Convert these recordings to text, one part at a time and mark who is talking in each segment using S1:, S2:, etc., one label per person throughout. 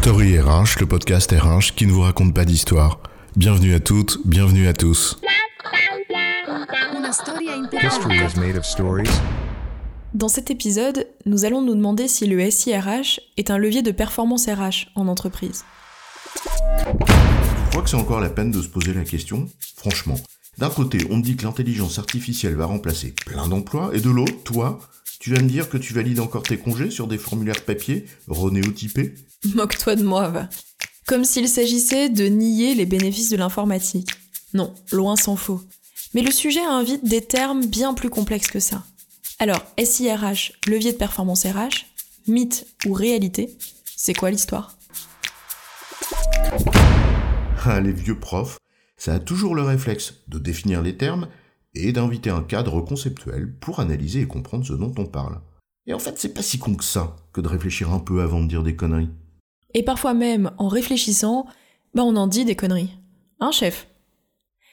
S1: Story RH, le podcast RH qui ne vous raconte pas d'histoire. Bienvenue à toutes, bienvenue à tous.
S2: History is made of stories.
S3: Dans cet épisode, nous allons nous demander si le SIRH est un levier de performance RH en entreprise.
S1: Je crois que c'est encore la peine de se poser la question Franchement, d'un côté, on me dit que l'intelligence artificielle va remplacer plein d'emplois, et de l'autre, toi, tu vas me dire que tu valides encore tes congés sur des formulaires papier, renéotypés
S3: Moque-toi de moi, va. Comme s'il s'agissait de nier les bénéfices de l'informatique. Non, loin s'en faut. Mais le sujet invite des termes bien plus complexes que ça. Alors, SIRH, levier de performance RH, mythe ou réalité, c'est quoi l'histoire?
S1: Ah, les vieux profs, ça a toujours le réflexe de définir les termes et d'inviter un cadre conceptuel pour analyser et comprendre ce dont on parle. Et en fait, c'est pas si con que ça que de réfléchir un peu avant de dire des conneries.
S3: Et parfois même, en réfléchissant, bah on en dit des conneries. Hein, chef?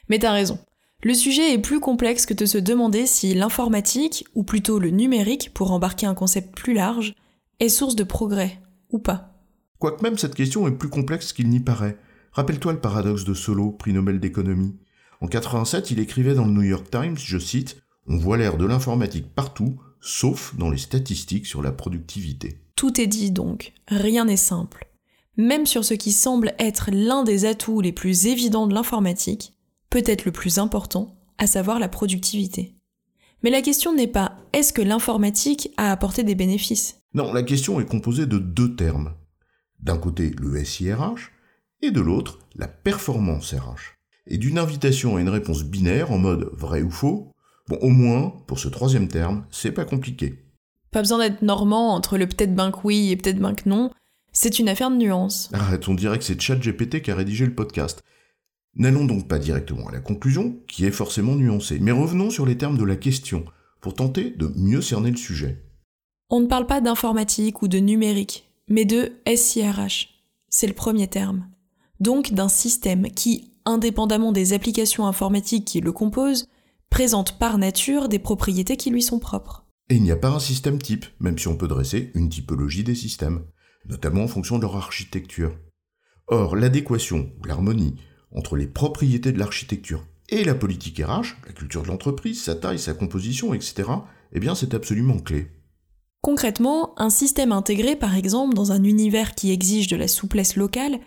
S3: Mais t'as raison. Le sujet est plus complexe que de se demander si l'informatique, ou plutôt le numérique, pour embarquer un concept plus large, est source de progrès, ou pas.
S1: Quoique même cette question est plus complexe qu'il n'y paraît. Rappelle-toi le paradoxe de Solo, prix Nobel d'économie. En 87, il écrivait dans le New York Times, je cite, On voit l'air de l'informatique partout, sauf dans les statistiques sur la productivité.
S3: Tout est dit donc, rien n'est simple. Même sur ce qui semble être l'un des atouts les plus évidents de l'informatique, peut-être le plus important, à savoir la productivité. Mais la question n'est pas est-ce que l'informatique a apporté des bénéfices?
S1: Non, la question est composée de deux termes. D'un côté, le SIRH, et de l'autre, la performance RH. Et d'une invitation à une réponse binaire en mode vrai ou faux, bon, au moins, pour ce troisième terme, c'est pas compliqué.
S3: Pas besoin d'être normand entre le peut-être ben que oui et peut-être ben que non, c'est une affaire de nuance.
S1: Arrête, on dirait que c'est ChatGPT qui a rédigé le podcast. N'allons donc pas directement à la conclusion, qui est forcément nuancée, mais revenons sur les termes de la question, pour tenter de mieux cerner le sujet.
S3: On ne parle pas d'informatique ou de numérique, mais de SIRH. C'est le premier terme. Donc d'un système qui, indépendamment des applications informatiques qui le composent, présente par nature des propriétés qui lui sont propres.
S1: Et il n'y a pas un système type, même si on peut dresser une typologie des systèmes, notamment en fonction de leur architecture. Or, l'adéquation ou l'harmonie entre les propriétés de l'architecture et la politique RH, la culture de l'entreprise, sa taille, sa composition, etc., eh bien c'est absolument clé.
S3: Concrètement, un système intégré, par exemple, dans un univers qui exige de la souplesse locale,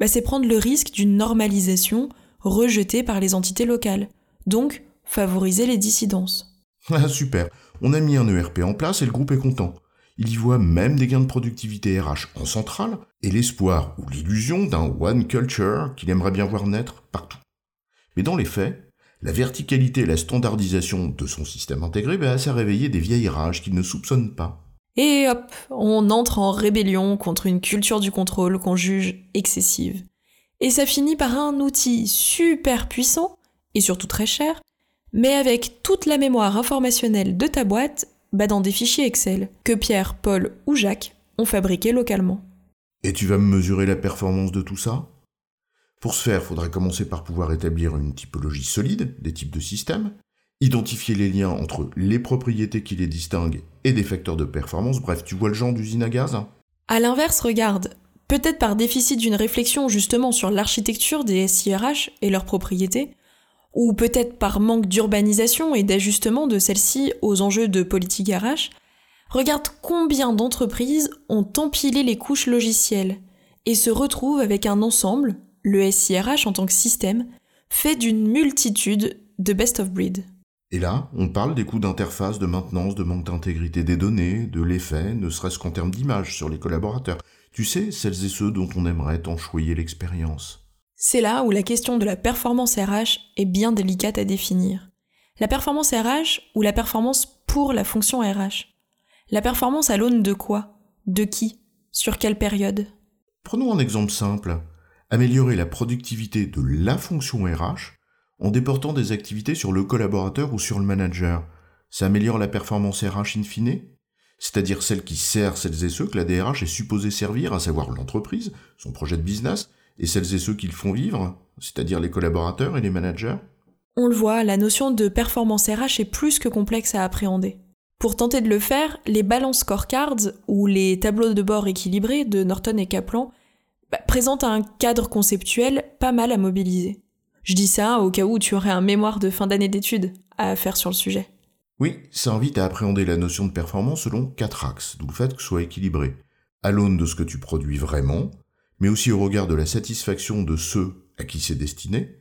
S3: bah, c'est prendre le risque d'une normalisation rejetée par les entités locales, donc favoriser les dissidences.
S1: Ah super, on a mis un ERP en place et le groupe est content. Il y voit même des gains de productivité RH en centrale et l'espoir ou l'illusion d'un one culture qu'il aimerait bien voir naître partout. Mais dans les faits, la verticalité et la standardisation de son système intégré va assez réveiller des vieilles rages qu'il ne soupçonne pas.
S3: Et hop, on entre en rébellion contre une culture du contrôle qu'on juge excessive. Et ça finit par un outil super puissant, et surtout très cher, mais avec toute la mémoire informationnelle de ta boîte bah dans des fichiers Excel que Pierre, Paul ou Jacques ont fabriqués localement.
S1: Et tu vas me mesurer la performance de tout ça? Pour ce faire, faudrait commencer par pouvoir établir une typologie solide des types de systèmes, identifier les liens entre les propriétés qui les distinguent et des facteurs de performance, bref, tu vois le genre d'usine à gaz?
S3: À l'inverse, regarde, peut-être par déficit d'une réflexion justement sur l'architecture des SIRH et leurs propriétés, ou peut-être par manque d'urbanisation et d'ajustement de celle-ci aux enjeux de politique RH, regarde combien d'entreprises ont empilé les couches logicielles et se retrouvent avec un ensemble, le SIRH en tant que système, fait d'une multitude de best of breed.
S1: Et là, on parle des coûts d'interface, de maintenance, de manque d'intégrité des données, de l'effet, ne serait-ce qu'en termes d'image sur les collaborateurs. Tu sais, celles et ceux dont on aimerait enchoyer l'expérience.
S3: C'est là où la question de la performance RH est bien délicate à définir. La performance RH ou la performance pour la fonction RH La performance à l'aune de quoi? De qui? Sur quelle période?
S1: Prenons un exemple simple. Améliorer la productivité de la fonction RH en déportant des activités sur le collaborateur ou sur le manager. Ça améliore la performance RH in fine C'est-à-dire celle qui sert celles et ceux que la DRH est supposée servir, à savoir l'entreprise, son projet de business, et celles et ceux qui le font vivre, c'est-à-dire les collaborateurs et les managers
S3: On le voit, la notion de performance RH est plus que complexe à appréhender. Pour tenter de le faire, les balance scorecards ou les tableaux de bord équilibrés de Norton et Kaplan bah, présente un cadre conceptuel pas mal à mobiliser. Je dis ça au cas où tu aurais un mémoire de fin d'année d'études à faire sur le sujet.
S1: Oui, ça invite à appréhender la notion de performance selon quatre axes, d'où le fait que ce soit équilibré. À l'aune de ce que tu produis vraiment, mais aussi au regard de la satisfaction de ceux à qui c'est destiné,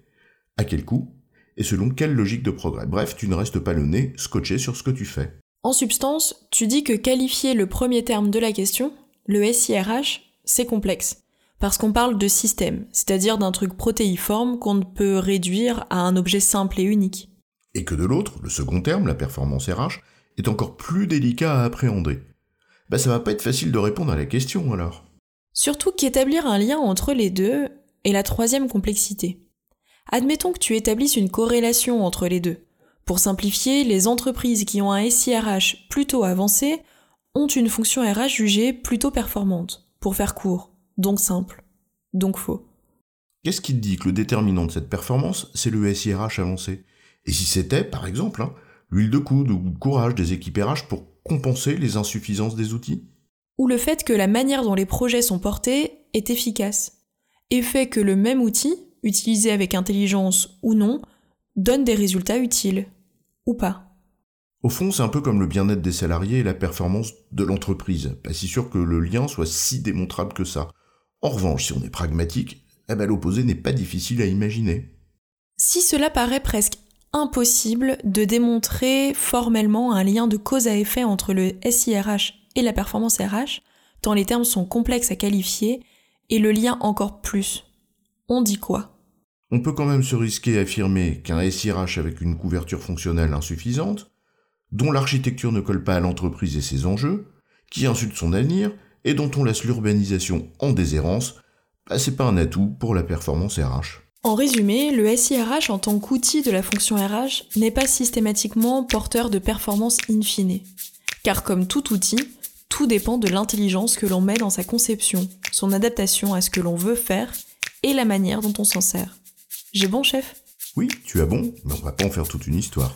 S1: à quel coût, et selon quelle logique de progrès. Bref, tu ne restes pas le nez scotché sur ce que tu fais.
S3: En substance, tu dis que qualifier le premier terme de la question, le SIRH, c'est complexe. Parce qu'on parle de système, c'est-à-dire d'un truc protéiforme qu'on ne peut réduire à un objet simple et unique.
S1: Et que de l'autre, le second terme, la performance RH, est encore plus délicat à appréhender. Bah ça va pas être facile de répondre à la question alors.
S3: Surtout qu'établir un lien entre les deux est la troisième complexité. Admettons que tu établisses une corrélation entre les deux. Pour simplifier, les entreprises qui ont un SIRH plutôt avancé ont une fonction RH jugée plutôt performante. Pour faire court, donc simple, donc faux.
S1: Qu'est-ce qui te dit que le déterminant de cette performance, c'est le SIRH avancé? Et si c'était, par exemple, hein, l'huile de coude ou le courage des équipes RH pour compenser les insuffisances des outils?
S3: Ou le fait que la manière dont les projets sont portés est efficace, et fait que le même outil, utilisé avec intelligence ou non, donne des résultats utiles, ou pas.
S1: Au fond, c'est un peu comme le bien-être des salariés et la performance de l'entreprise. Pas si sûr que le lien soit si démontrable que ça. En revanche, si on est pragmatique, eh ben, l'opposé n'est pas difficile à imaginer.
S3: Si cela paraît presque impossible de démontrer formellement un lien de cause à effet entre le SIRH et la performance RH, tant les termes sont complexes à qualifier, et le lien encore plus. On dit quoi?
S1: On peut quand même se risquer à affirmer qu'un SIRH avec une couverture fonctionnelle insuffisante, dont l'architecture ne colle pas à l'entreprise et ses enjeux, qui insulte son avenir, et dont on laisse l'urbanisation en déshérence, bah, c'est pas un atout pour la performance RH.
S3: En résumé, le SIRH en tant qu'outil de la fonction RH n'est pas systématiquement porteur de performance in fine. Car comme tout outil, tout dépend de l'intelligence que l'on met dans sa conception, son adaptation à ce que l'on veut faire et la manière dont on s'en sert. J'ai bon, chef?
S1: Oui, tu as bon, mais on va pas en faire toute une histoire.